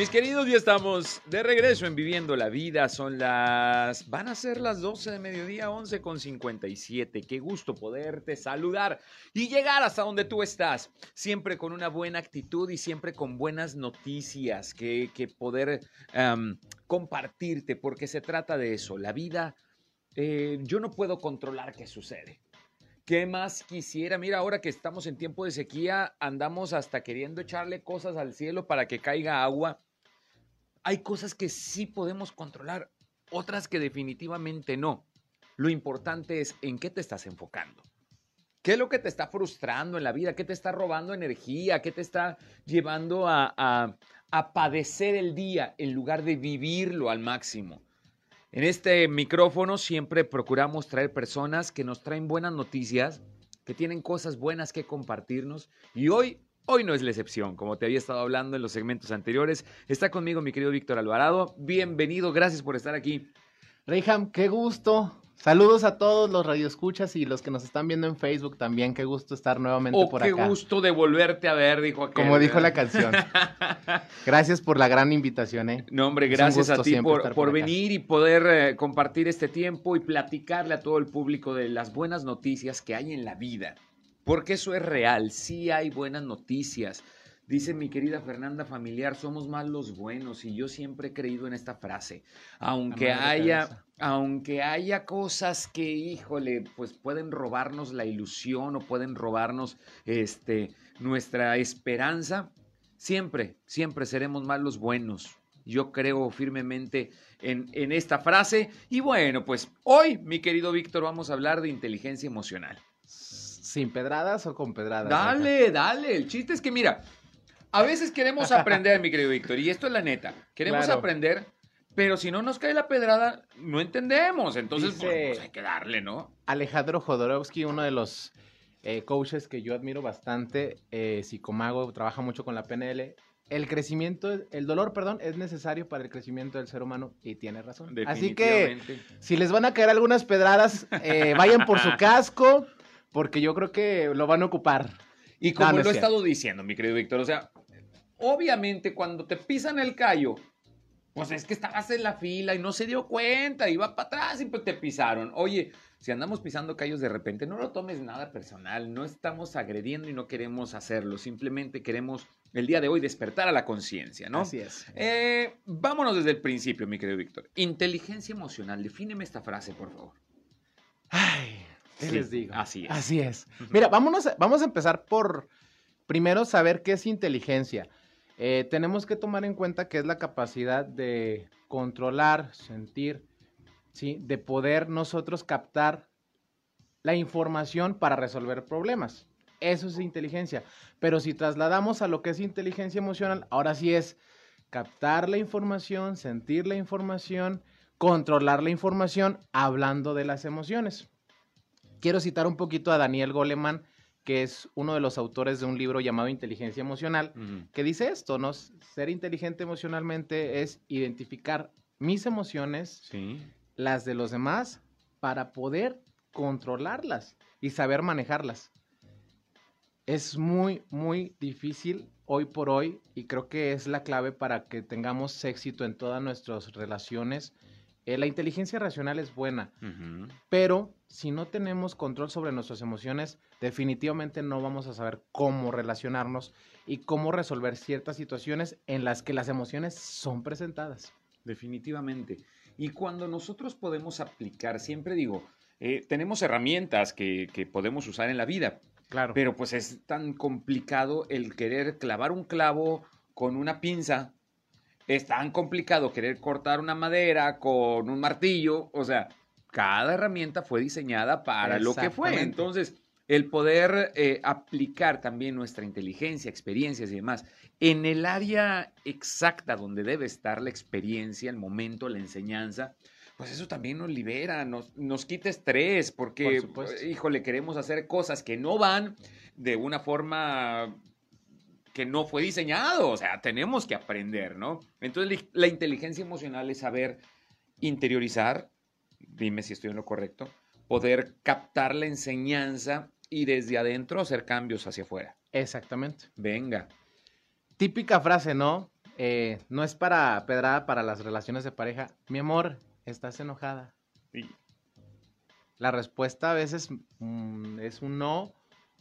Mis queridos, ya estamos de regreso en Viviendo la Vida. Son las. Van a ser las 12 de mediodía, 11 con 57. Qué gusto poderte saludar y llegar hasta donde tú estás. Siempre con una buena actitud y siempre con buenas noticias que, que poder um, compartirte, porque se trata de eso. La vida, eh, yo no puedo controlar qué sucede. ¿Qué más quisiera? Mira, ahora que estamos en tiempo de sequía, andamos hasta queriendo echarle cosas al cielo para que caiga agua. Hay cosas que sí podemos controlar, otras que definitivamente no. Lo importante es en qué te estás enfocando. ¿Qué es lo que te está frustrando en la vida? ¿Qué te está robando energía? ¿Qué te está llevando a, padecer el día en lugar de vivirlo al máximo? En este micrófono siempre procuramos traer personas que nos traen buenas noticias, que tienen cosas buenas que compartirnos. Y hoy, hoy no es la excepción, como te había estado hablando en los segmentos anteriores. Está conmigo mi querido Víctor Alvarado. Bienvenido, gracias por estar aquí. Reyham, qué gusto. Saludos a todos los radioescuchas y los que nos están viendo en Facebook también. Qué gusto estar nuevamente oh, por qué acá. Qué gusto de volverte a ver, dijo aquel. Como dijo la canción. gracias por la gran invitación, ¿eh? No, hombre, gracias a ti por, por, por venir y poder eh, compartir este tiempo y platicarle a todo el público de las buenas noticias que hay en la vida. Porque eso es real, sí hay buenas noticias. Dice mi querida Fernanda Familiar, somos más los buenos y yo siempre he creído en esta frase. Aunque haya, aunque haya cosas que, híjole, pues pueden robarnos la ilusión o pueden robarnos este, nuestra esperanza, siempre, siempre seremos más los buenos. Yo creo firmemente en, en esta frase. Y bueno, pues hoy, mi querido Víctor, vamos a hablar de inteligencia emocional. ¿Sin pedradas o con pedradas? Dale, dale. El chiste es que, mira, a veces queremos aprender, mi querido Víctor, y esto es la neta. Queremos claro. aprender, pero si no nos cae la pedrada, no entendemos. Entonces, Dice, pues, pues, hay que darle, ¿no? Alejandro Jodorowsky, uno de los eh, coaches que yo admiro bastante, eh, psicomago, trabaja mucho con la PNL. El crecimiento, el dolor, perdón, es necesario para el crecimiento del ser humano y tiene razón. Así que si les van a caer algunas pedradas, eh, vayan por su casco, porque yo creo que lo van a ocupar. Y como no, no lo he estado diciendo, mi querido Víctor, o sea, obviamente cuando te pisan el callo, pues es que estabas en la fila y no se dio cuenta, iba para atrás y pues te pisaron. Oye, si andamos pisando callos de repente, no lo tomes nada personal, no estamos agrediendo y no queremos hacerlo, simplemente queremos el día de hoy despertar a la conciencia, ¿no? Así es. Eh, vámonos desde el principio, mi querido Víctor. Inteligencia emocional, defíneme esta frase, por favor. Ay, ¿qué sí, les digo? Así es. Así es. Mira, vámonos, vamos a empezar por primero saber qué es inteligencia. Eh, tenemos que tomar en cuenta que es la capacidad de controlar, sentir, ¿sí? de poder nosotros captar la información para resolver problemas. Eso es inteligencia. Pero si trasladamos a lo que es inteligencia emocional, ahora sí es captar la información, sentir la información, controlar la información, hablando de las emociones. Quiero citar un poquito a Daniel Goleman, que es uno de los autores de un libro llamado Inteligencia Emocional, uh -huh. que dice esto, ¿no? Ser inteligente emocionalmente es identificar mis emociones, Sí. las de los demás, para poder controlarlas y saber manejarlas. Es muy, muy difícil hoy por hoy y creo que es la clave para que tengamos éxito en todas nuestras relaciones. Eh, la inteligencia racional es buena, Uh -huh. pero si no tenemos control sobre nuestras emociones, definitivamente no vamos a saber cómo relacionarnos y cómo resolver ciertas situaciones en las que las emociones son presentadas. Definitivamente. Y cuando nosotros podemos aplicar, siempre digo, eh, tenemos herramientas que, que podemos usar en la vida, Claro. pero pues es tan complicado el querer clavar un clavo con una pinza. Es tan complicado querer cortar una madera con un martillo. O sea, cada herramienta fue diseñada para lo que fue. Entonces, el poder eh, aplicar también nuestra inteligencia, experiencias y demás en el área exacta donde debe estar la experiencia, el momento, la enseñanza, pues eso también nos libera, nos, nos quita estrés, porque, Por híjole, queremos hacer cosas que no van de una forma que no fue diseñado. O sea, tenemos que aprender, ¿no? Entonces, la inteligencia emocional es saber interiorizar, dime si estoy en lo correcto, poder captar la enseñanza y desde adentro hacer cambios hacia afuera. Exactamente. Venga. Típica frase, ¿no? Eh, no es para pedrada para las relaciones de pareja. Mi amor, ¿estás enojada? Sí. La respuesta a veces mm, es un no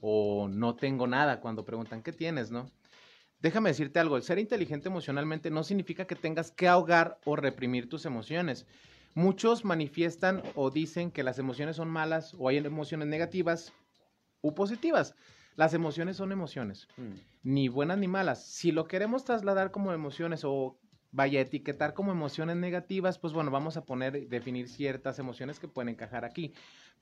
o no tengo nada cuando preguntan qué tienes, ¿no? Déjame decirte algo, el ser inteligente emocionalmente no significa que tengas que ahogar o reprimir tus emociones. Muchos manifiestan o dicen que las emociones son malas o hay emociones negativas u positivas. Las emociones son emociones, Mm. ni buenas ni malas. Si lo queremos trasladar como emociones o vaya a etiquetar como emociones negativas, pues bueno, vamos a poner, definir ciertas emociones que pueden encajar aquí.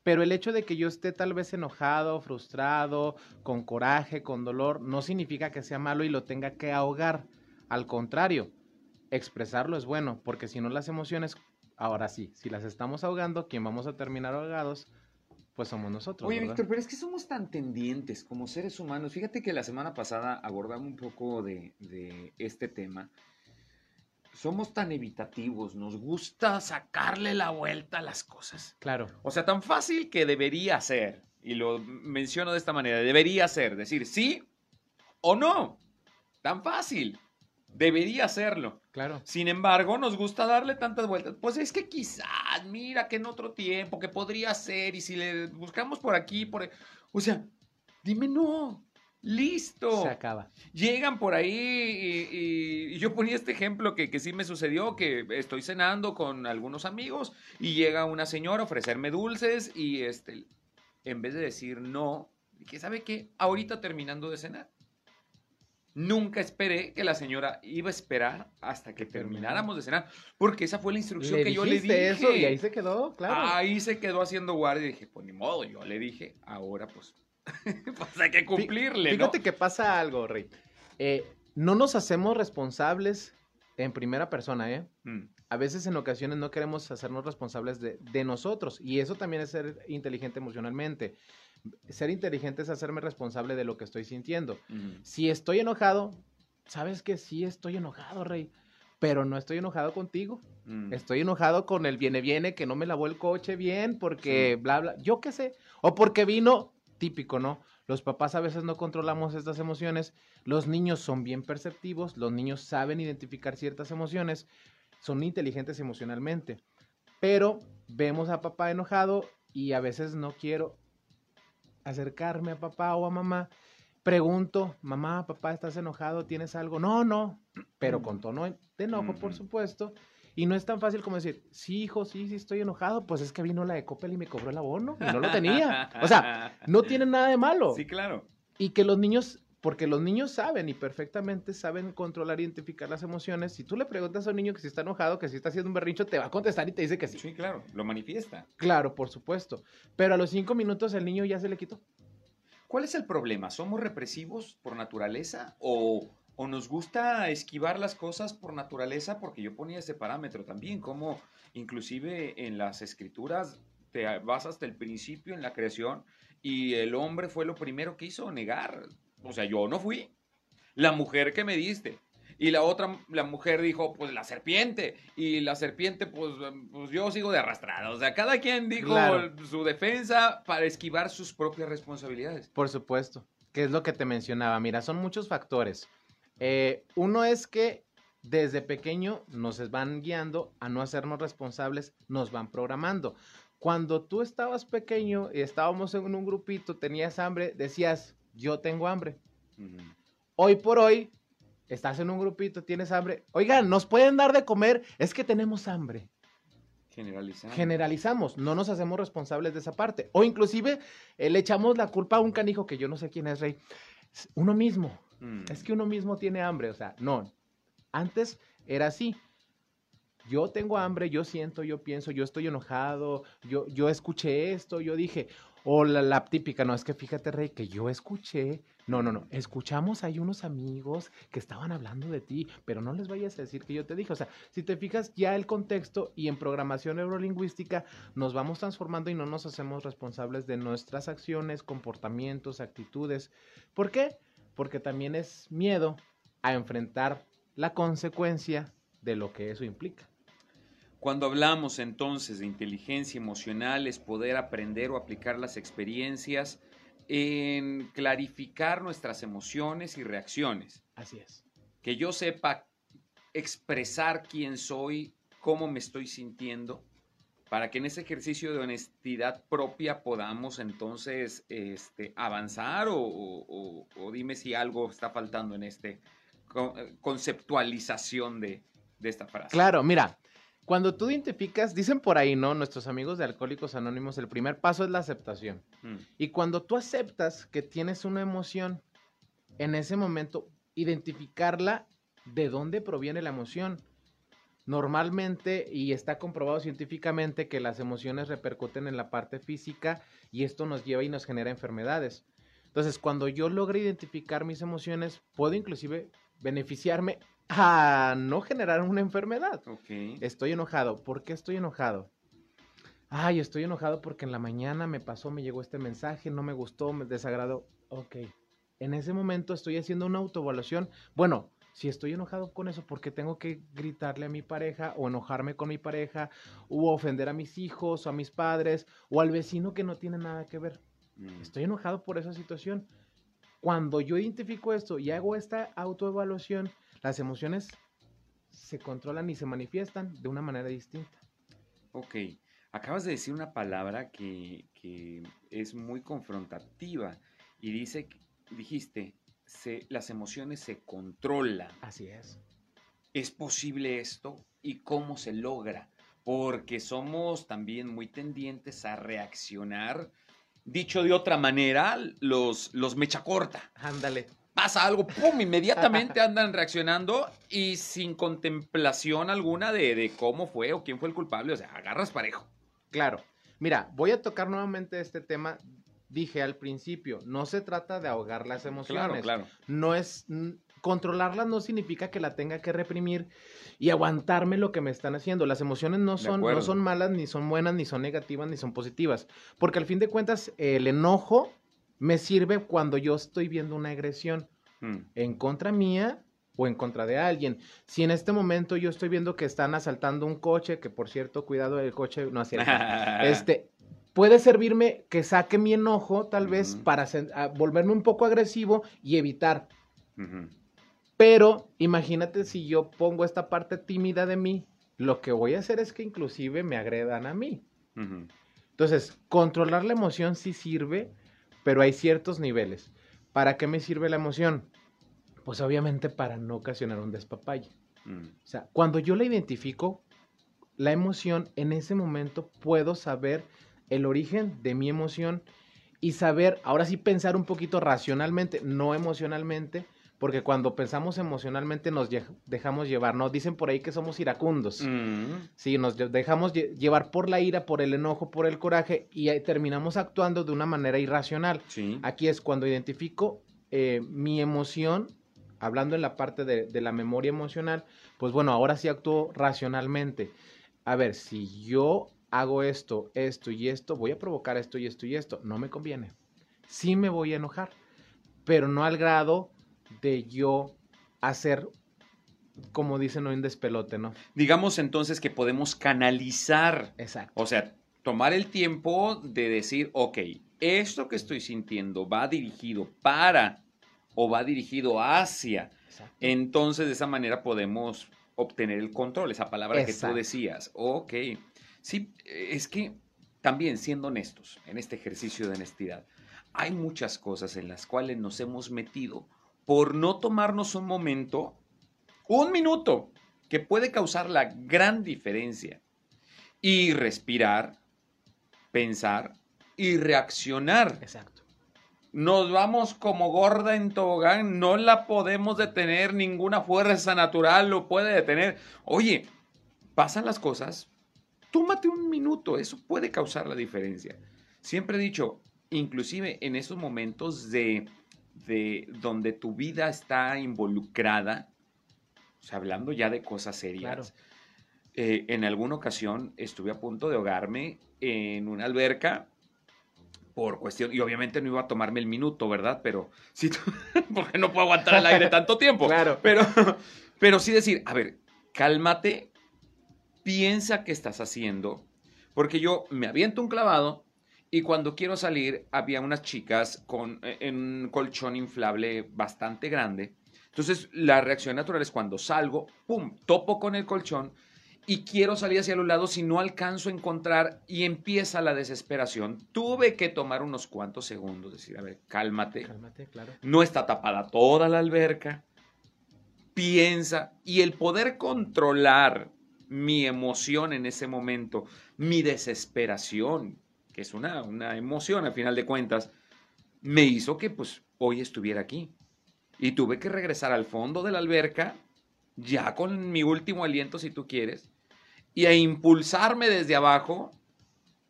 Pero el hecho de que yo esté tal vez enojado, frustrado, con coraje, con dolor, no significa que sea malo y lo tenga que ahogar. Al contrario, expresarlo es bueno, porque si no las emociones, ahora sí, si las estamos ahogando, quien vamos a terminar ahogados, pues somos nosotros. Oye, ¿verdad? Víctor, pero es que somos tan tendientes como seres humanos. Fíjate que la semana pasada abordaba un poco de, de este tema. Somos tan evitativos, nos gusta sacarle la vuelta a las cosas. Claro, O sea, tan fácil que debería ser, y lo menciono de esta manera, debería ser, decir sí o no. Tan fácil. Debería serlo. claro. Sin embargo, nos gusta darle tantas vueltas. Pues es que quizás, mira que en otro tiempo, que podría ser, y si le buscamos por aquí, por... O sea, dime no. Listo. Se acaba. Llegan por ahí y, y- y yo ponía este ejemplo que, que sí me sucedió, que estoy cenando con algunos amigos y llega una señora a ofrecerme dulces y este, en vez de decir no, dije, ¿sabe qué? Ahorita terminando de cenar. Nunca esperé que la señora iba a esperar hasta que termináramos de cenar, porque esa fue la instrucción Le que yo le dije. eso y ahí se quedó, claro. Ahí se quedó haciendo guardia y dije, pues ni modo, yo le dije, ahora pues, pues hay que cumplirle, ¿no? Fíjate que pasa algo, Rey. Eh, no nos hacemos responsables en primera persona, ¿eh? Mm, A veces en ocasiones no queremos hacernos responsables de, de nosotros y eso también es ser inteligente emocionalmente. Ser inteligente es hacerme responsable de lo que estoy sintiendo. mm. Si estoy enojado, sabes que sí estoy enojado, Rey, pero no estoy enojado contigo. Mm. Estoy enojado con el viene viene que no me lavó el coche bien porque Sí. bla bla, yo qué sé, o porque vino típico, ¿no? Los papás a veces no controlamos estas emociones, los niños son bien perceptivos, los niños saben identificar ciertas emociones, son inteligentes emocionalmente, pero vemos a papá enojado y a veces no quiero acercarme a papá o a mamá. Pregunto, mamá, papá, ¿estás enojado? ¿Tienes algo? No, no, pero con tono de enojo, por supuesto. Y no es tan fácil como decir, sí, hijo, sí, sí, estoy enojado. Pues es que vino la de Coppel y me cobró el abono y no lo tenía. O sea, no tiene nada de malo. Sí, claro. Y que los niños, porque los niños saben y perfectamente saben controlar identificar las emociones. Si tú le preguntas a un niño que si está enojado, que si está haciendo un berrincho, te va a contestar y te dice que sí. Sí, claro, lo manifiesta. Claro, por supuesto. Pero a los cinco minutos el niño ya se le quitó. ¿Cuál es el problema? ¿Somos represivos por naturaleza o, o nos gusta esquivar las cosas por naturaleza? Porque yo ponía ese parámetro también, como inclusive en las escrituras te vas hasta el principio en la creación y el hombre fue lo primero que hizo negar. O sea, yo no fui. La mujer que me diste. Y la otra, la mujer dijo, pues la serpiente. Y la serpiente, pues, pues yo sigo de arrastrada. O sea, cada quien dijo Claro. su defensa para esquivar sus propias responsabilidades. Por supuesto, que es lo que te mencionaba. Mira, son muchos factores. Eh, uno es que desde pequeño nos van guiando a no hacernos responsables, nos van programando. Cuando tú estabas pequeño y estábamos en un grupito, tenías hambre, decías, yo tengo hambre. Hoy por hoy, estás en un grupito, tienes hambre. Oigan, ¿nos pueden dar de comer? Es que tenemos hambre. Generalizando. Generalizamos, no nos hacemos responsables de esa parte. O inclusive eh, le echamos la culpa a un canijo que yo no sé quién es, Rey. Uno mismo. Mm. Es que uno mismo tiene hambre. O sea, no. Antes era así. Yo tengo hambre, yo siento, yo pienso, yo estoy enojado, yo, yo escuché esto, yo dije, o la, la típica, no, es que fíjate, Rey, que yo escuché. No, no, no, escuchamos hay unos amigos que estaban hablando de ti, pero no les vayas a decir que yo te dije. O sea, si te fijas ya el contexto y en programación neurolingüística nos vamos transformando y no nos hacemos responsables de nuestras acciones, comportamientos, actitudes. ¿Por qué? Porque también es miedo a enfrentar la consecuencia de lo que eso implica. Cuando hablamos entonces de inteligencia emocional es poder aprender o aplicar las experiencias en clarificar nuestras emociones y reacciones. Así es. Que yo sepa expresar quién soy, cómo me estoy sintiendo, para que en ese ejercicio de honestidad propia podamos entonces este, avanzar o, dime si algo está faltando en esta conceptualización de, de esta frase. Claro, mira, cuando tú identificas, dicen por ahí, ¿no? Nuestros amigos de Alcohólicos Anónimos, el primer paso es la aceptación. Mm. Y cuando tú aceptas que tienes una emoción, en ese momento, identificarla, de dónde proviene la emoción. Normalmente, y está comprobado científicamente, que las emociones repercuten en la parte física y esto nos lleva y nos genera enfermedades. Entonces, cuando yo logro identificar mis emociones, puedo inclusive beneficiarme a no generar una enfermedad. Estoy enojado. ¿Por qué estoy enojado? Ay, estoy enojado porque en la mañana me pasó, me llegó este mensaje, no me gustó, me desagradó. Ok. En ese momento estoy haciendo una autoevaluación. Bueno, si estoy enojado con eso, ¿por qué tengo que gritarle a mi pareja o enojarme con mi pareja o ofender a mis hijos o a mis padres o al vecino que no tiene nada que ver? Mm. Estoy enojado por esa situación. Cuando yo identifico esto y hago esta autoevaluación, las emociones se controlan y se manifiestan de una manera distinta. Ok, acabas de decir una palabra que, es muy confrontativa y dice, dijiste, se, las emociones se controlan. Así es. ¿Es posible esto? ¿Y cómo se logra? Porque somos también muy tendientes a reaccionar. Dicho de otra manera, los, los mecha corta. Ándale pasa algo, ¡pum! Inmediatamente andan reaccionando y sin contemplación alguna de, cómo fue o quién fue el culpable. O sea, agarras parejo. Claro. Mira, voy a tocar nuevamente este tema. Dije al principio, no se trata de ahogar las emociones. Claro, claro. No es. Controlarlas no significa que la tenga que reprimir y aguantarme lo que me están haciendo. Las emociones no son, no son malas, ni son buenas, ni son negativas, ni son positivas. Porque al fin de cuentas, el enojo me sirve cuando yo estoy viendo una agresión mm. en contra mía o en contra de alguien. Si en este momento yo estoy viendo que están asaltando un coche, que por cierto, cuidado, el coche no acierta, este, puede servirme que saque mi enojo tal vez para volverme un poco agresivo y evitar. Pero imagínate si yo pongo esta parte tímida de mí, lo que voy a hacer es que inclusive me agredan a mí. Entonces, controlar la emoción sí sirve, pero hay ciertos niveles. ¿Para qué me sirve la emoción? Pues obviamente para no ocasionar un despapalle. Mm. O sea, cuando yo la identifico, la emoción, en ese momento puedo saber el origen de mi emoción y saber, ahora sí pensar un poquito racionalmente, no emocionalmente, porque cuando pensamos emocionalmente nos dejamos llevar, ¿no? Dicen por ahí que somos iracundos. Mm. Sí, nos dejamos llevar por la ira, por el enojo, por el coraje y terminamos actuando de una manera irracional. Aquí es cuando identifico eh, mi emoción, hablando en la parte de, de la memoria emocional, pues bueno, ahora sí actúo racionalmente. A ver, si yo hago esto, esto y esto, voy a provocar esto y esto y esto, no me conviene. Sí me voy a enojar, pero no al grado de yo hacer, como dicen hoy, un despelote, ¿no? Digamos entonces que podemos canalizar. Exacto. O sea, tomar el tiempo de decir, ok, esto que estoy sintiendo va dirigido para o va dirigido hacia. Entonces, de esa manera podemos obtener el control, esa palabra que tú decías. Ok. Sí, es que también siendo honestos en este ejercicio de honestidad, hay muchas cosas en las cuales nos hemos metido por no tomarnos un momento, un minuto, que puede causar la gran diferencia. Y respirar, pensar y reaccionar. Exacto. Nos vamos como gorda en tobogán, no la podemos detener, ninguna fuerza natural lo puede detener. Oye, pasan las cosas, tómate un minuto, eso puede causar la diferencia. Siempre he dicho, inclusive en esos momentos de de donde tu vida está involucrada, o sea, hablando ya de cosas serias. Eh, en alguna ocasión estuve a punto de ahogarme en una alberca por cuestión, y obviamente no iba a tomarme el minuto, ¿verdad? Pero sí, porque no puedo aguantar el aire tanto tiempo. Claro. Pero, pero sí decir, a ver, cálmate, piensa qué estás haciendo, porque yo me aviento un clavado y cuando quiero salir había unas chicas con eh, en un colchón inflable bastante grande. Entonces la reacción natural es cuando salgo, pum, topo con el colchón y quiero salir hacia los lados y no alcanzo a encontrar y empieza la desesperación. Tuve que tomar unos cuantos segundos, decir, a ver, cálmate. Cálmate, claro. No está tapada toda la alberca. Piensa y el poder controlar mi emoción en ese momento, mi desesperación, que es una, una emoción al final de cuentas, me hizo que pues hoy estuviera aquí. Y tuve que regresar al fondo de la alberca, ya con mi último aliento si tú quieres, y a impulsarme desde abajo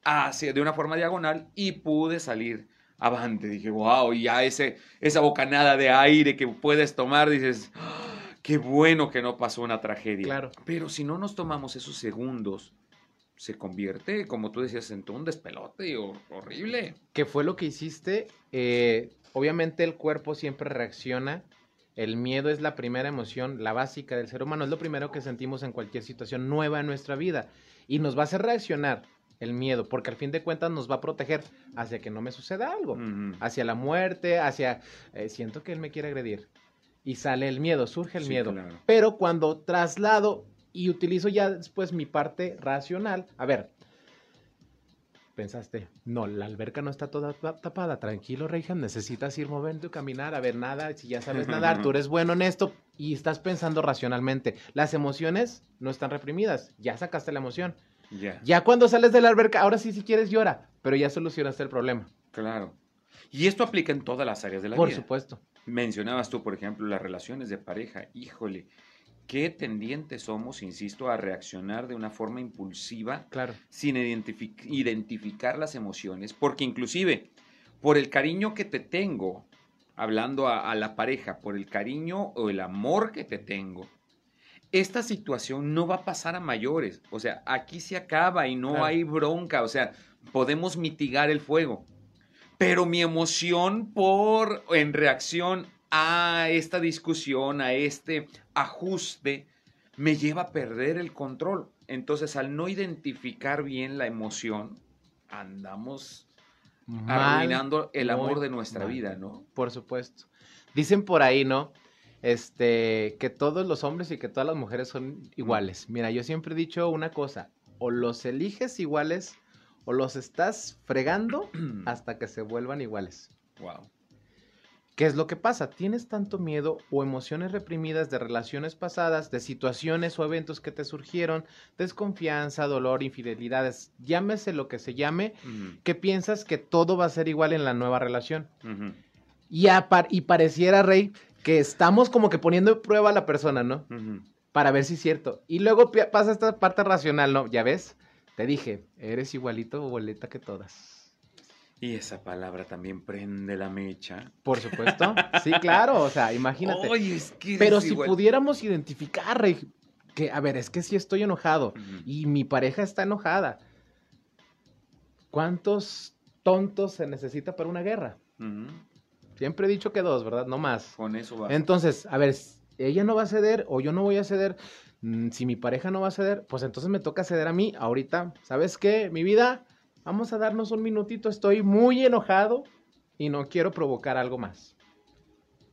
hacia, de una forma diagonal y pude salir avante. Dije, wow, y ya ese, esa bocanada de aire que puedes tomar, dices, "Ah, qué bueno que no pasó una tragedia. Claro. Pero si no nos tomamos esos segundos, se convierte, como tú decías, en todo un despelote horrible. ¿Qué fue lo que hiciste? Eh, obviamente el cuerpo siempre reacciona. El miedo es la primera emoción, la básica del ser humano. Es lo primero que sentimos en cualquier situación nueva en nuestra vida. Y nos va a hacer reaccionar el miedo, porque al fin de cuentas nos va a proteger hacia que no me suceda algo. Hacia la muerte, hacia... eh, siento que él me quiere agredir. Y sale el miedo, surge el Sí, miedo. claro. Pero cuando traslado y utilizo ya después mi parte racional, a ver, pensaste, no, la alberca no está toda ta- tapada, tranquilo, Reyham, necesitas ir moviendo y caminar, a ver, nada, si ya sabes nadar, tú eres bueno en esto y estás pensando racionalmente. Las emociones no están reprimidas, ya sacaste la emoción. Ya, Ya cuando sales de la alberca, ahora sí si quieres llora, pero ya solucionaste el problema. claro. Y esto aplica en todas las áreas de la Por vida. supuesto. Mencionabas tú, por ejemplo, las relaciones de pareja. Híjole, qué tendientes somos, insisto, a reaccionar de una forma impulsiva Claro. sin identifi- identificar las emociones, porque inclusive por el cariño que te tengo, hablando a, a la pareja, por el cariño o el amor que te tengo, esta situación no va a pasar a mayores. O sea, aquí se acaba y no Claro. hay bronca. O sea, podemos mitigar el fuego. Pero mi emoción por, en reacción a esta discusión, a este ajuste, me lleva a perder el control. Entonces, al no identificar bien la emoción, andamos Mal, arruinando el amor de nuestra mal. vida, ¿no? Por supuesto. Dicen por ahí, ¿no? Este, que todos los hombres y que todas las mujeres son iguales. Mira, yo siempre he dicho una cosa, o los eliges iguales o los estás fregando hasta que se vuelvan iguales. wow. ¿Qué es lo que pasa? Tienes tanto miedo o emociones reprimidas de relaciones pasadas, de situaciones o eventos que te surgieron, desconfianza, dolor, infidelidades, llámese lo que se llame, que piensas que todo va a ser igual en la nueva relación. Y, y pareciera, Rey, que estamos como que poniendo en prueba a la persona, ¿no? Para ver si es cierto. Y luego pasa esta parte racional, ¿no? Ya ves, te dije, eres igualito o boleta que todas. Y esa palabra también prende la mecha. Por supuesto. Sí, claro, o sea, imagínate. Oye, es que Pero si igual. pudiéramos identificar, Rey, que, a ver, es que sí estoy enojado y mi pareja está enojada. ¿Cuántos tontos se necesita para una guerra? Siempre he dicho que dos, ¿verdad? No más. Con eso va. Entonces, a ver, ella no va a ceder o yo no voy a ceder. Mm, Si mi pareja no va a ceder, pues entonces me toca ceder a mí ahorita. ¿Sabes qué? Mi vida, vamos a darnos un minutito. Estoy muy enojado y no quiero provocar algo más.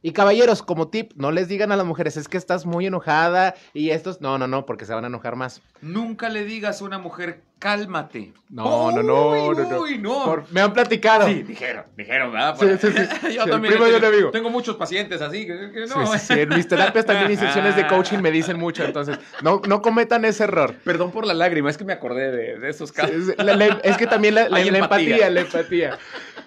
Y caballeros, como tip, no les digan a las mujeres, es que estás muy enojada y estos, no, no, no, porque se van a enojar más. Nunca le digas a una mujer, cálmate. No, no, no, Uy, no, no. uy, no. Por- me han platicado. Sí, dijeron, dijeron, ¿verdad? Sí, sí, sí. yo también. primo, yo tengo, digo. tengo muchos pacientes así que, que no. Sí, En mis terapias también y secciones de coaching me dicen mucho, entonces no, no cometan ese error. Perdón por la lágrima, es que me acordé de, de esos casos. Es, la- la- es que también la, empatía, la empatía.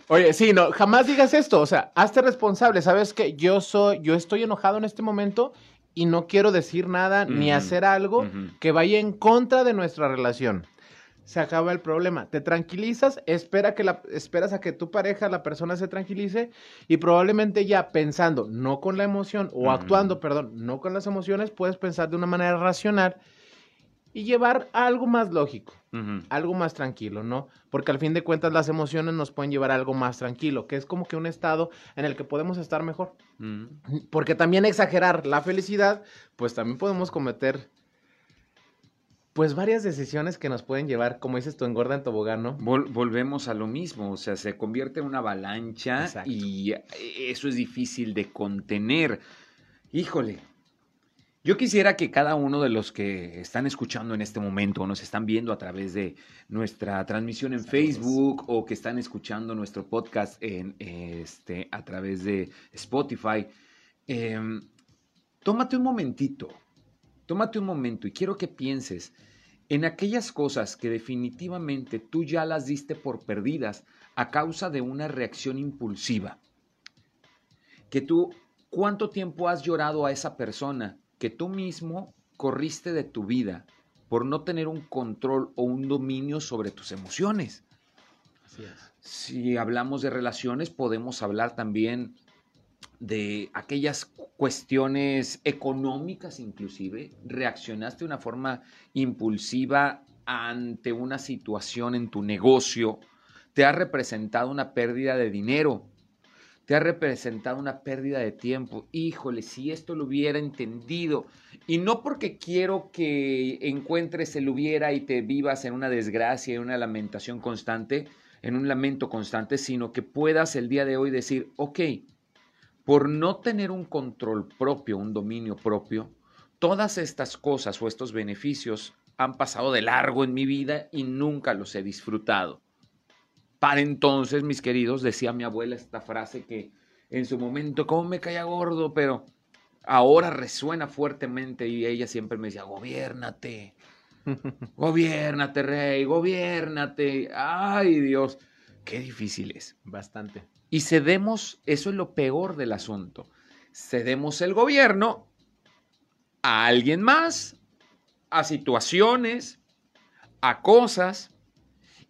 Oye, sí, no, jamás digas esto, o sea, hazte responsable, sabes que yo soy, yo estoy enojado en este momento y no quiero decir nada ni hacer algo que vaya en contra de nuestra relación. Se acaba el problema. Te tranquilizas, espera que la, esperas a que tu pareja, la persona se tranquilice y probablemente ya pensando, no con la emoción, o actuando, perdón, no con las emociones, puedes pensar de una manera racional y llevar a algo más lógico, algo más tranquilo, ¿no? Porque al fin de cuentas las emociones nos pueden llevar a algo más tranquilo, que es como que un estado en el que podemos estar mejor. Porque también exagerar la felicidad, pues también podemos cometer pues varias decisiones que nos pueden llevar, como dices tú, engorda en tobogán, ¿no? Vol- volvemos a lo mismo, o sea, se convierte en una avalancha Exacto. y eh, eso es difícil de contener. Híjole, yo quisiera que cada uno de los que están escuchando en este momento o nos están viendo a través de nuestra transmisión en Facebook o que están escuchando nuestro podcast en, este, a través de Spotify, em, tómate un momentito, tómate un momento y quiero que pienses en aquellas cosas que definitivamente tú ya las diste por perdidas a causa de una reacción impulsiva. Que tú, ¿cuánto tiempo has llorado a esa persona que tú mismo corriste de tu vida por no tener un control o un dominio sobre tus emociones? Así es. Si hablamos de relaciones, podemos hablar también de aquellas cuestiones económicas inclusive. Reaccionaste de una forma impulsiva ante una situación en tu negocio. Te ha representado una pérdida de dinero. Te ha representado una pérdida de tiempo. Híjole, si esto lo hubiera entendido. Y no porque quiero que encuentres el hubiera y te vivas en una desgracia y una lamentación constante, en un lamento constante, sino que puedas el día de hoy decir, ok, por no tener un control propio, un dominio propio, todas estas cosas o estos beneficios han pasado de largo en mi vida y nunca los he disfrutado. Para entonces, mis queridos, decía mi abuela esta frase que en su momento, como me caía gordo, pero ahora resuena fuertemente y ella siempre me decía, gobiérnate, gobiérnate, rey, gobiérnate. Ay, Dios, qué difícil es. Bastante. Y cedemos, eso es lo peor del asunto, cedemos el gobierno a alguien más, a situaciones, a cosas,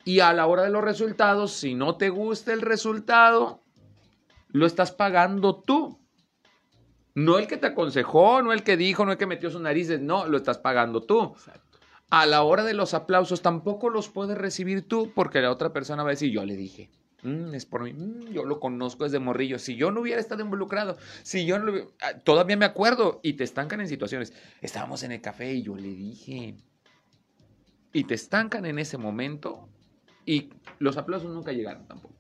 y a la hora de los resultados, si no te gusta el resultado, lo estás pagando tú. No el que te aconsejó, no el que dijo, no el que metió sus narices, no, lo estás pagando tú. Exacto. A la hora de los aplausos tampoco los puedes recibir tú porque la otra persona va a decir, yo le dije, "Mm, es por mí, Mm, yo lo conozco desde morrillo, si yo no hubiera estado involucrado, si yo no lo hubiera- Ah, todavía me acuerdo y te estancan en situaciones. Estábamos en el café y yo le dije, y te estancan en ese momento y los aplausos nunca llegaron tampoco.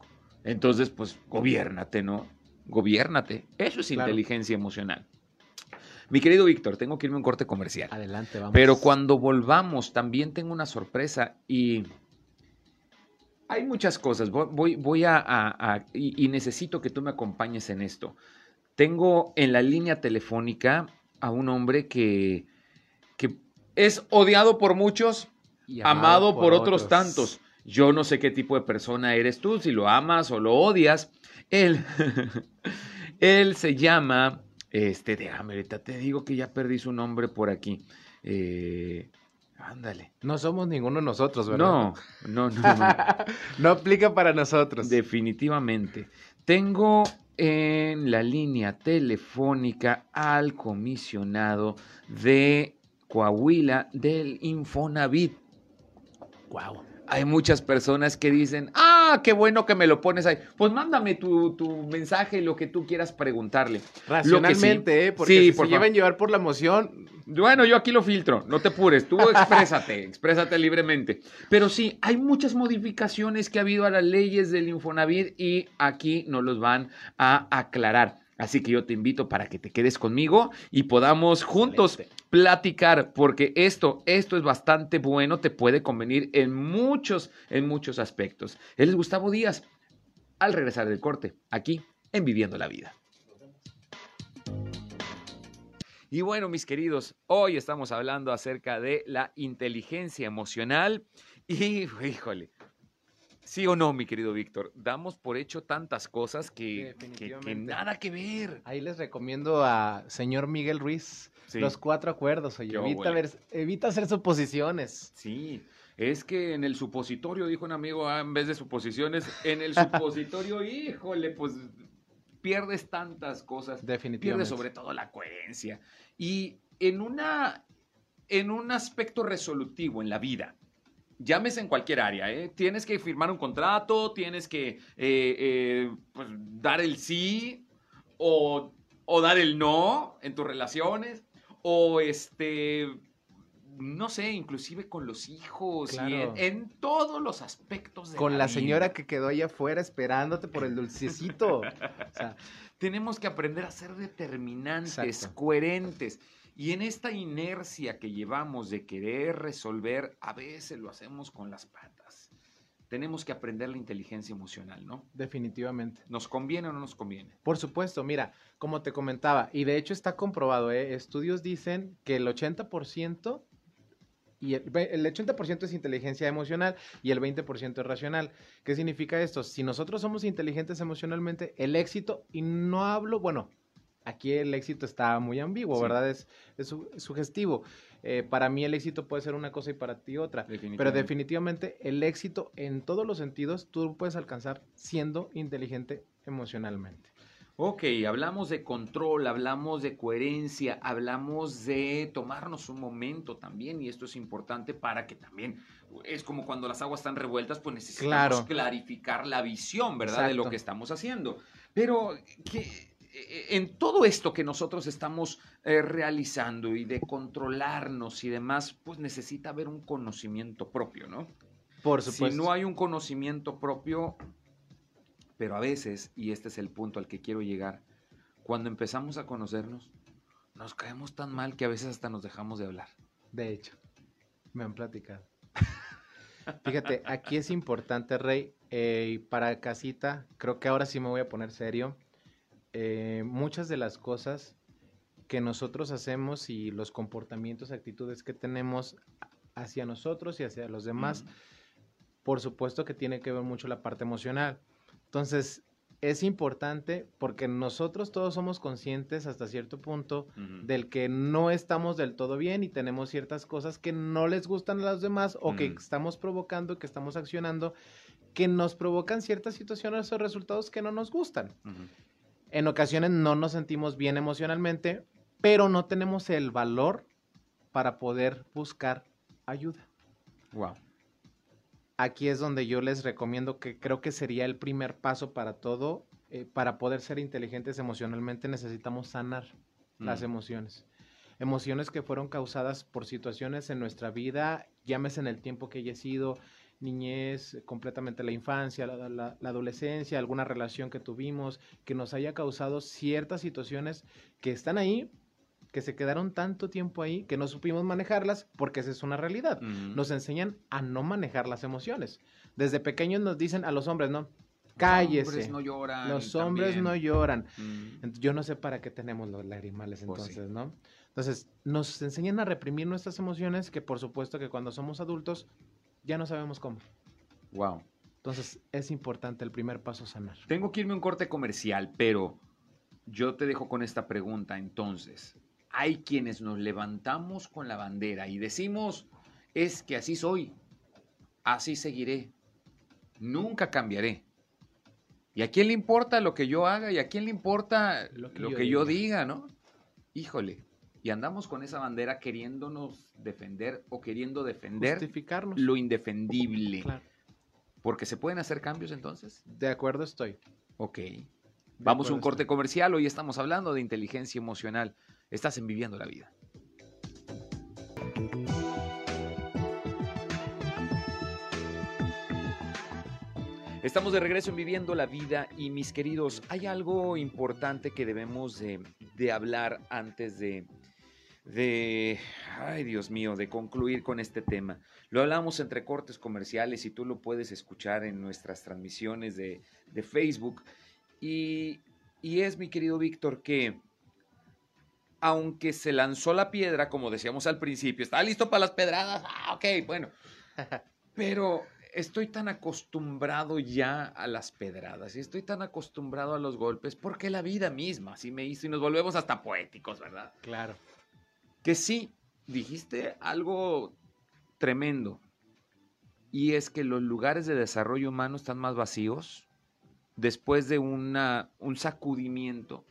Entonces, pues, gobiérnate, ¿no? Gobiérnate. Eso es Claro. inteligencia emocional. Mi querido Víctor, tengo que irme a un corte comercial. Adelante, vamos. Pero cuando volvamos, también tengo una sorpresa y hay muchas cosas. Voy, voy, voy a, a- a- y, y necesito que tú me acompañes en esto. Tengo en la línea telefónica a un hombre que, que es odiado por muchos, Y amado, por, otros, tantos. Yo no sé qué tipo de persona eres tú, si lo amas o lo odias. Él, él se llama, este, déjame ahorita, te digo que ya perdí su nombre por aquí. Eh, ándale. No somos ninguno nosotros, ¿verdad? No, no, no, no. no aplica para nosotros. Definitivamente. Tengo en la línea telefónica al comisionado de Coahuila del Infonavit. Wow. Hay muchas personas que dicen, ah, qué bueno que me lo pones ahí. Pues mándame tu, tu mensaje, lo que tú quieras preguntarle. Racionalmente, ¿eh? Porque Sí, si por se llevan llevar por la emoción, Bueno, yo aquí lo filtro, no te apures, tú exprésate, exprésate libremente. Pero sí, hay muchas modificaciones que ha habido a las leyes del Infonavit y aquí nos los van a aclarar. Así que yo te invito para que te quedes conmigo y podamos juntos platicar, porque esto, esto es bastante bueno, te puede convenir en muchos, en muchos aspectos. Él es Gustavo Díaz, al regresar del corte, aquí en Viviendo la Vida. Y bueno, mis queridos, hoy estamos hablando acerca de la inteligencia emocional y, híjole, sí o no, mi querido Víctor, damos por hecho tantas cosas que, que- nada que ver. ahí les recomiendo a señor Miguel Ruiz Sí. los cuatro acuerdos. Oye, evita, ver- evita hacer suposiciones. Sí, es que en el supositorio, dijo un amigo, ah, en vez de suposiciones, en el supositorio, híjole, pues pierdes tantas cosas. Definitivamente. Pierde sobre todo la coherencia. Y en una en un aspecto resolutivo en la vida, llámese en cualquier área, ¿eh? tienes que firmar un contrato, tienes que eh, eh, pues, dar el sí o, o dar el no en tus relaciones, o este, no sé, inclusive con los hijos, y en, todos los aspectos de Con la señora que quedó allá afuera esperándote por el dulcecito. O sea, Tenemos que aprender a ser determinantes, Exacto. coherentes. Y en esta inercia que llevamos de querer resolver, a veces lo hacemos con las patas. Tenemos que aprender la inteligencia emocional, ¿no? definitivamente. ¿Nos conviene o no nos conviene? Por supuesto, mira, como te comentaba, y de hecho está comprobado, ¿eh? estudios dicen que el 80% y el, el 80% es inteligencia emocional y el 20% es racional. ¿Qué significa esto? Si nosotros somos inteligentes emocionalmente, el éxito, y no hablo, bueno, aquí el éxito está muy ambiguo, Sí. ¿verdad? Es, es su- sugestivo. Eh, para mí el éxito puede ser una cosa y para ti otra. Pero definitivamente el éxito en todos los sentidos tú lo puedes alcanzar siendo inteligente emocionalmente. Ok, hablamos de control, hablamos de coherencia, hablamos de tomarnos un momento también, y esto es importante para que también, es como cuando las aguas están revueltas, pues necesitamos Claro. clarificar la visión, ¿verdad? De lo que estamos haciendo. Pero en todo esto que nosotros estamos eh, realizando y de controlarnos y demás, pues necesita haber un conocimiento propio, ¿no? Por Si supuesto. no hay un conocimiento propio, pero a veces, y este es el punto al que quiero llegar, cuando empezamos a conocernos, nos caemos tan mal que a veces hasta nos dejamos de hablar. De hecho, me han platicado. Fíjate, aquí es importante, Rey, eh, para casita, creo que ahora sí me voy a poner serio. Eh, muchas de las cosas que nosotros hacemos y los comportamientos, actitudes que tenemos hacia nosotros y hacia los demás, por supuesto que tiene que ver mucho la parte emocional. Entonces, es importante porque nosotros todos somos conscientes hasta cierto punto del que no estamos del todo bien y tenemos ciertas cosas que no les gustan a los demás o que estamos provocando, que estamos accionando, que nos provocan ciertas situaciones o resultados que no nos gustan. En ocasiones no nos sentimos bien emocionalmente, pero no tenemos el valor para poder buscar ayuda. Wow. Aquí es donde yo les recomiendo que creo que sería el primer paso para todo. eh, para poder ser inteligentes emocionalmente necesitamos sanar las Mm. emociones. Emociones que fueron causadas por situaciones en nuestra vida, llámese en el tiempo que haya sido, niñez, completamente la infancia, la, la- la adolescencia, alguna relación que tuvimos, que nos haya causado ciertas situaciones que están ahí, que se quedaron tanto tiempo ahí, que no supimos manejarlas, porque esa es una realidad. Nos enseñan a no manejar las emociones. Desde pequeños nos dicen a los hombres, no, cállese. Los hombres no lloran. Los hombres no lloran. Mm. Yo no sé para qué tenemos los lagrimales Pues sí. entonces, ¿no? Entonces, nos enseñan a reprimir nuestras emociones que por supuesto que cuando somos adultos ya no sabemos cómo. Wow. Entonces, es importante el primer paso sanar. Tengo que irme a un corte comercial, pero yo te dejo con esta pregunta entonces. Hay quienes nos levantamos con la bandera y decimos, es que así soy, así seguiré, nunca cambiaré. ¿Y a quién le importa lo que yo haga? ¿Y a quién le importa lo que, yo, diga, no? Híjole. Y andamos con esa bandera queriéndonos defender o queriendo defender Justificarnos. lo indefendible. Claro. Porque se pueden hacer cambios entonces. De acuerdo estoy. Ok. De Vamos a un corte estoy. comercial. Hoy estamos hablando de inteligencia emocional. Estás en Viviendo la Vida. Estamos de regreso en Viviendo la Vida y mis queridos, hay algo importante que debemos de, de hablar antes de, de, ay Dios mío, de concluir con este tema. Lo hablamos entre cortes comerciales y tú lo puedes escuchar en nuestras transmisiones de, de Facebook. Y, y es, mi querido Víctor, que aunque se lanzó la piedra, como decíamos al principio, ¿está listo para las pedradas? Ah, ok, bueno. Pero estoy tan acostumbrado ya a las pedradas y estoy tan acostumbrado a los golpes porque la vida misma así me hizo y nos volvemos hasta poéticos, ¿verdad? Claro. Que sí, dijiste algo tremendo. Y es que los lugares de desarrollo humano están más vacíos después de un sacudimiento.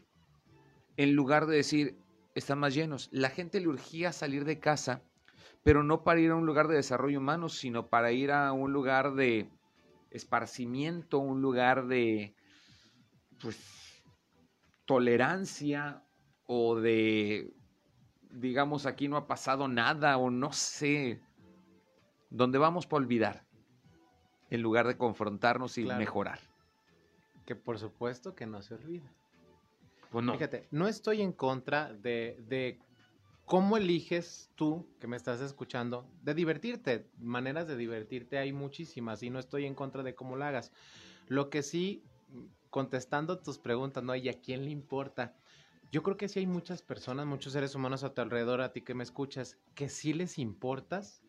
En lugar de decir, están más llenos. La gente le urgía salir de casa pero no para ir a un lugar de desarrollo humano, sino para ir a un lugar de esparcimiento, un lugar de pues tolerancia o de digamos aquí no ha pasado nada o no sé, donde vamos para olvidar en lugar de confrontarnos y Claro. mejorar. Que por supuesto que no se olvida. Pues no. Fíjate, no estoy en contra de, de cómo eliges tú, que me estás escuchando, de divertirte. Maneras de divertirte hay muchísimas y no estoy en contra de cómo lo hagas. Lo que sí, contestando tus preguntas, ¿no? ¿Y a quién le importa? Yo creo que sí hay muchas personas, muchos seres humanos a tu alrededor, a ti que me escuchas, que sí les importas,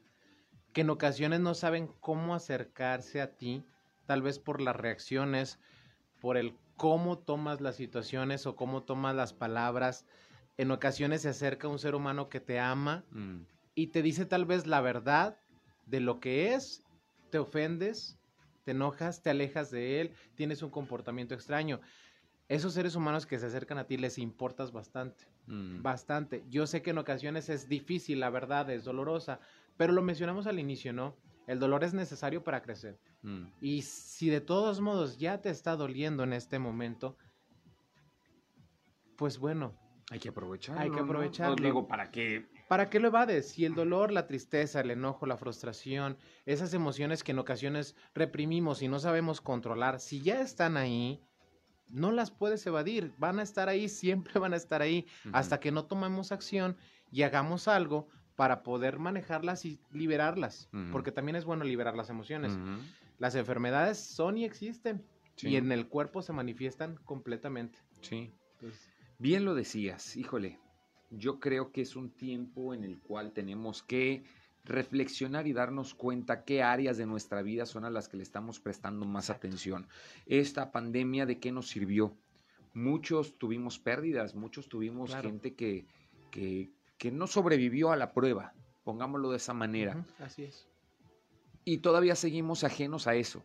que en ocasiones no saben cómo acercarse a ti, tal vez por las reacciones, por el cómo tomas las situaciones o cómo tomas las palabras. En ocasiones se acerca un ser humano que te ama Mm, y te dice tal vez la verdad de lo que es, te ofendes, te enojas, te alejas de él, tienes un comportamiento extraño. Esos seres humanos que se acercan a ti les importas bastante, mm. bastante. Yo sé que en ocasiones es difícil, la verdad, es dolorosa, pero lo mencionamos al inicio, ¿no? El dolor es necesario para crecer. Mm. Y si de todos modos ya te está doliendo en este momento, pues bueno, Hay que aprovecharlo. Hay que ¿no? aprovecharlo. No digo, ¿para qué? ¿para qué lo evades? Si el dolor, la tristeza, el enojo, la frustración, esas emociones que en ocasiones reprimimos y no sabemos controlar, si ya están ahí, no las puedes evadir, van a estar ahí, siempre van a estar ahí, hasta que no tomemos acción y hagamos algo para poder manejarlas y liberarlas, porque también es bueno liberar las emociones. Las enfermedades son y existen Sí. y en el cuerpo se manifiestan completamente. Sí. Entonces, Bien lo decías, híjole. Yo creo que es un tiempo en el cual tenemos que reflexionar y darnos cuenta qué áreas de nuestra vida son a las que le estamos prestando más atención. Esta pandemia de qué nos sirvió. Muchos tuvimos pérdidas, muchos tuvimos Claro. gente que, que, que no sobrevivió a la prueba, pongámoslo de esa manera. así es. Y todavía seguimos ajenos a eso.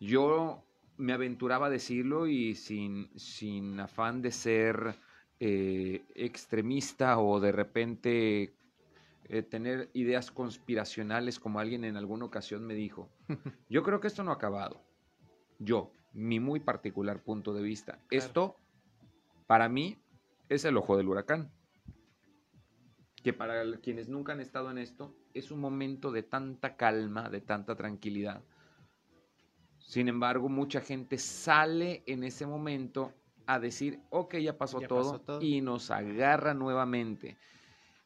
Yo me aventuraba a decirlo y sin, sin afán de ser eh, extremista o de repente eh, tener ideas conspiracionales como alguien en alguna ocasión me dijo. Yo creo que esto no ha acabado. Yo, mi muy particular punto de vista. Esto, para mí, es el ojo del huracán. Que para quienes nunca han estado en esto, es un momento de tanta calma, de tanta tranquilidad. Sin embargo, mucha gente sale en ese momento a decir, ok, ya pasó, Ya todo, pasó todo. y nos agarra nuevamente.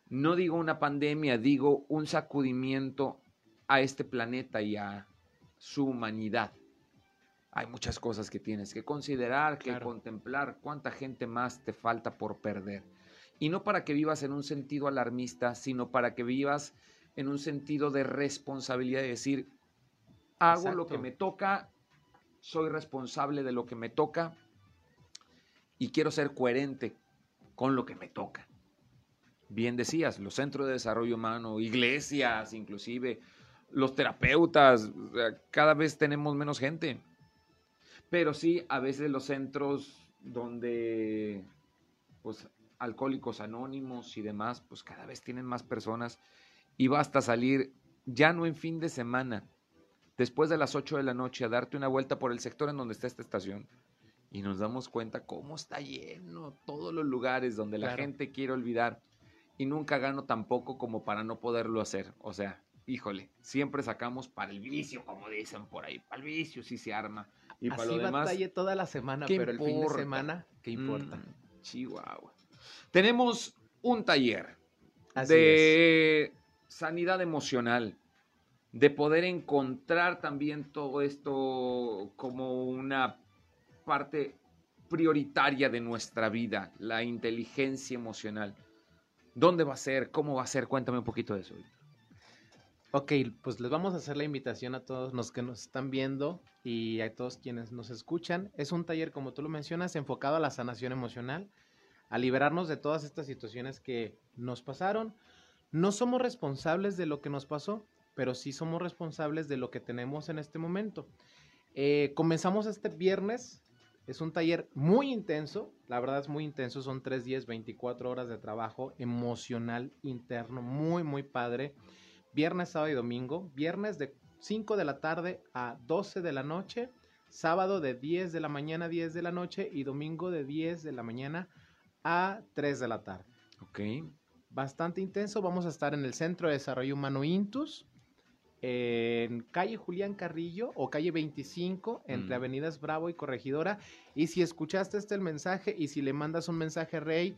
No digo una pandemia, digo un sacudimiento a este planeta y a su humanidad. Hay muchas cosas que tienes que considerar, que Claro. contemplar, cuánta gente más te falta por perder. Y no para que vivas en un sentido alarmista, sino para que vivas en un sentido de responsabilidad de decir, hago lo que me toca, soy responsable de lo que me toca y quiero ser coherente con lo que me toca. Bien decías, los centros de desarrollo humano, iglesias, inclusive los terapeutas, cada vez tenemos menos gente. Pero sí, a veces los centros donde, pues, alcohólicos anónimos y demás, pues cada vez tienen más personas y basta salir ya no en fin de semana, después de las 8 de la noche, a darte una vuelta por el sector en donde está esta estación y nos damos cuenta cómo está lleno todos los lugares donde la Claro. gente quiere olvidar y nunca gano tampoco como para no poderlo hacer. O sea, híjole, siempre sacamos para el vicio, como dicen por ahí, para el vicio sí se arma. Y para Así lo demás, toda la semana, ¿qué pero el fin de importa? semana, ¿qué importa? Mm, Chihuahua. Tenemos un taller Así de sanidad emocional, de poder encontrar también todo esto como una parte prioritaria de nuestra vida, la inteligencia emocional. ¿Dónde va a ser? ¿Cómo va a ser? Cuéntame un poquito de eso. Ok, pues les vamos a hacer la invitación a todos los que nos están viendo y a todos quienes nos escuchan. Es un taller, como tú lo mencionas, enfocado a la sanación emocional, a liberarnos de todas estas situaciones que nos pasaron. No somos responsables de lo que nos pasó, pero sí somos responsables de lo que tenemos en este momento. Eh, comenzamos este viernes Es un taller muy intenso, la verdad es muy intenso, son tres días, 24 horas de trabajo emocional interno, muy, muy padre. Viernes, sábado y domingo. Viernes de 5 de la tarde a 12 de la noche. Sábado de 10 de la mañana a 10 de la noche y domingo de 10 de la mañana a 3 de la tarde. Ok. Bastante intenso. Vamos a estar en el Centro de Desarrollo Humano Intus, en calle Julián Carrillo o calle 25, entre Mm. avenidas Bravo y Corregidora. Y si escuchaste este el mensaje y si le mandas un mensaje a Rey,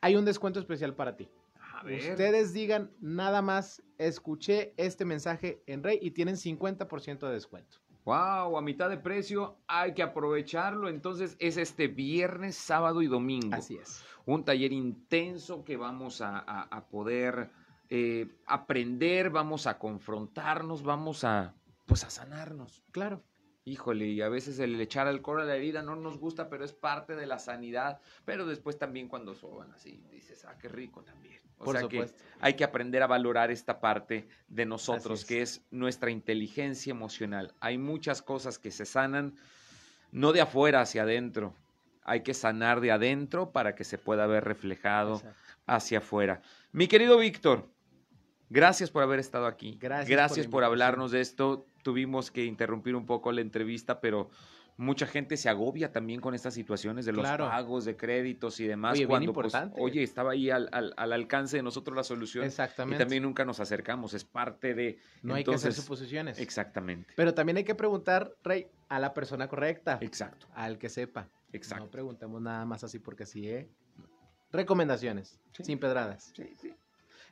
hay un descuento especial para ti. A ver. Ustedes digan nada más, escuché este mensaje en Rey y tienen 50% de descuento. Wow, a mitad de precio, hay que aprovecharlo. Entonces es este viernes, sábado y domingo. Así es. Un taller intenso que vamos a, a- a poder eh, aprender, vamos a confrontarnos, vamos a, pues a sanarnos. Claro. Híjole, y a veces el echar alcohol a la herida no nos gusta, pero es parte de la sanidad. Pero después también cuando soban así, dices, ah, qué rico también. O Por sea que hay que aprender a valorar esta parte de nosotros, es. que es nuestra inteligencia emocional. Hay muchas cosas que se sanan no de afuera hacia adentro. Hay que sanar de adentro para que se pueda ver reflejado Exacto. hacia afuera. Mi querido Víctor, gracias por haber estado aquí. Gracias Gracias por, hablarnos de esto. Tuvimos que interrumpir un poco la entrevista, pero mucha gente se agobia también con estas situaciones de los Claro. pagos de créditos y demás. Oye, bien cuando, pues, importante. oye, estaba ahí al, al- al alcance de nosotros la solución. Y Exactamente. también nunca nos acercamos, es parte de... no hay que hacer suposiciones. Exactamente, Pero también hay que preguntar, Rey, a la persona correcta, exacto, al que sepa. exacto. No preguntemos nada más así porque sí, ¿eh? Recomendaciones, Sí. sin pedradas. Sí, sí.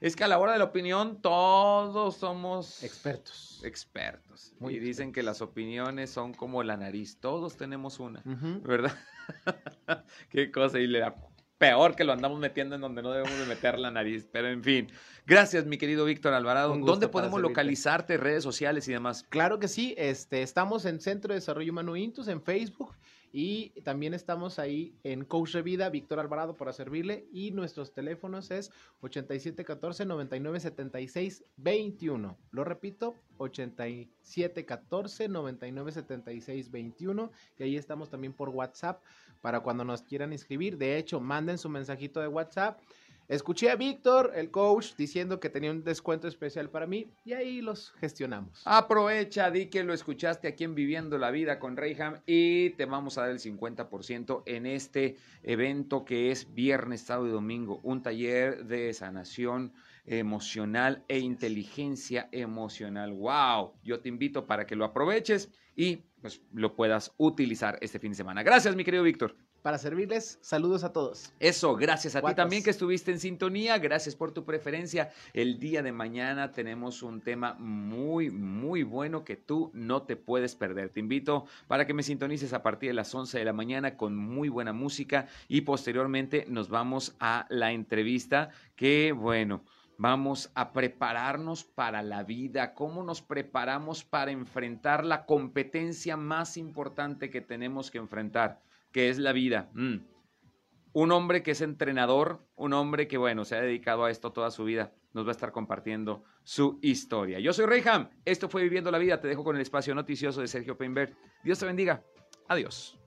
Es que a la hora de la opinión todos somos Expertos. expertos. Muy y dicen que las opiniones son como la nariz, todos tenemos una. ¿verdad? Qué cosa, y le da peor que lo andamos metiendo en donde no debemos de meter la nariz, pero en fin. Gracias, mi querido Víctor Alvarado. ¿Dónde podemos localizarte, redes sociales y demás? Claro que sí, este, estamos en Centro de Desarrollo Humano Intus en Facebook y también estamos ahí en Coach de Vida, Víctor Alvarado para servirle y nuestros teléfonos es 8714 9976 21. Lo repito, 8714 9976 21 y ahí estamos también por WhatsApp para cuando nos quieran inscribir. De hecho, manden su mensajito de WhatsApp. Escuché a Víctor, el coach, diciendo que tenía un descuento especial para mí y ahí los gestionamos. Aprovecha, di que lo escuchaste aquí en Viviendo la Vida con Reyham y te vamos a dar el 50% en este evento que es viernes, sábado y domingo, un taller de sanación emocional e inteligencia emocional. ¡Wow! Yo te invito para que lo aproveches y pues lo puedas utilizar este fin de semana. Gracias, mi querido Víctor. Para servirles, saludos a todos. Eso, gracias a ti también que estuviste en sintonía, gracias por tu preferencia. El día de mañana tenemos un tema muy, muy bueno que tú no te puedes perder. Te invito para que me sintonices a partir de las 11 de la mañana con muy buena música y posteriormente nos vamos a la entrevista que, bueno, Vamos a prepararnos para la vida. ¿Cómo nos preparamos para enfrentar la competencia más importante que tenemos que enfrentar? Que es la vida. Mm. Un hombre que es entrenador, un hombre que, bueno, se ha dedicado a esto toda su vida, nos va a estar compartiendo su historia. Yo soy Reyham, esto fue Viviendo la Vida, te dejo con el espacio noticioso de Sergio Peinbert. Dios te bendiga, adiós.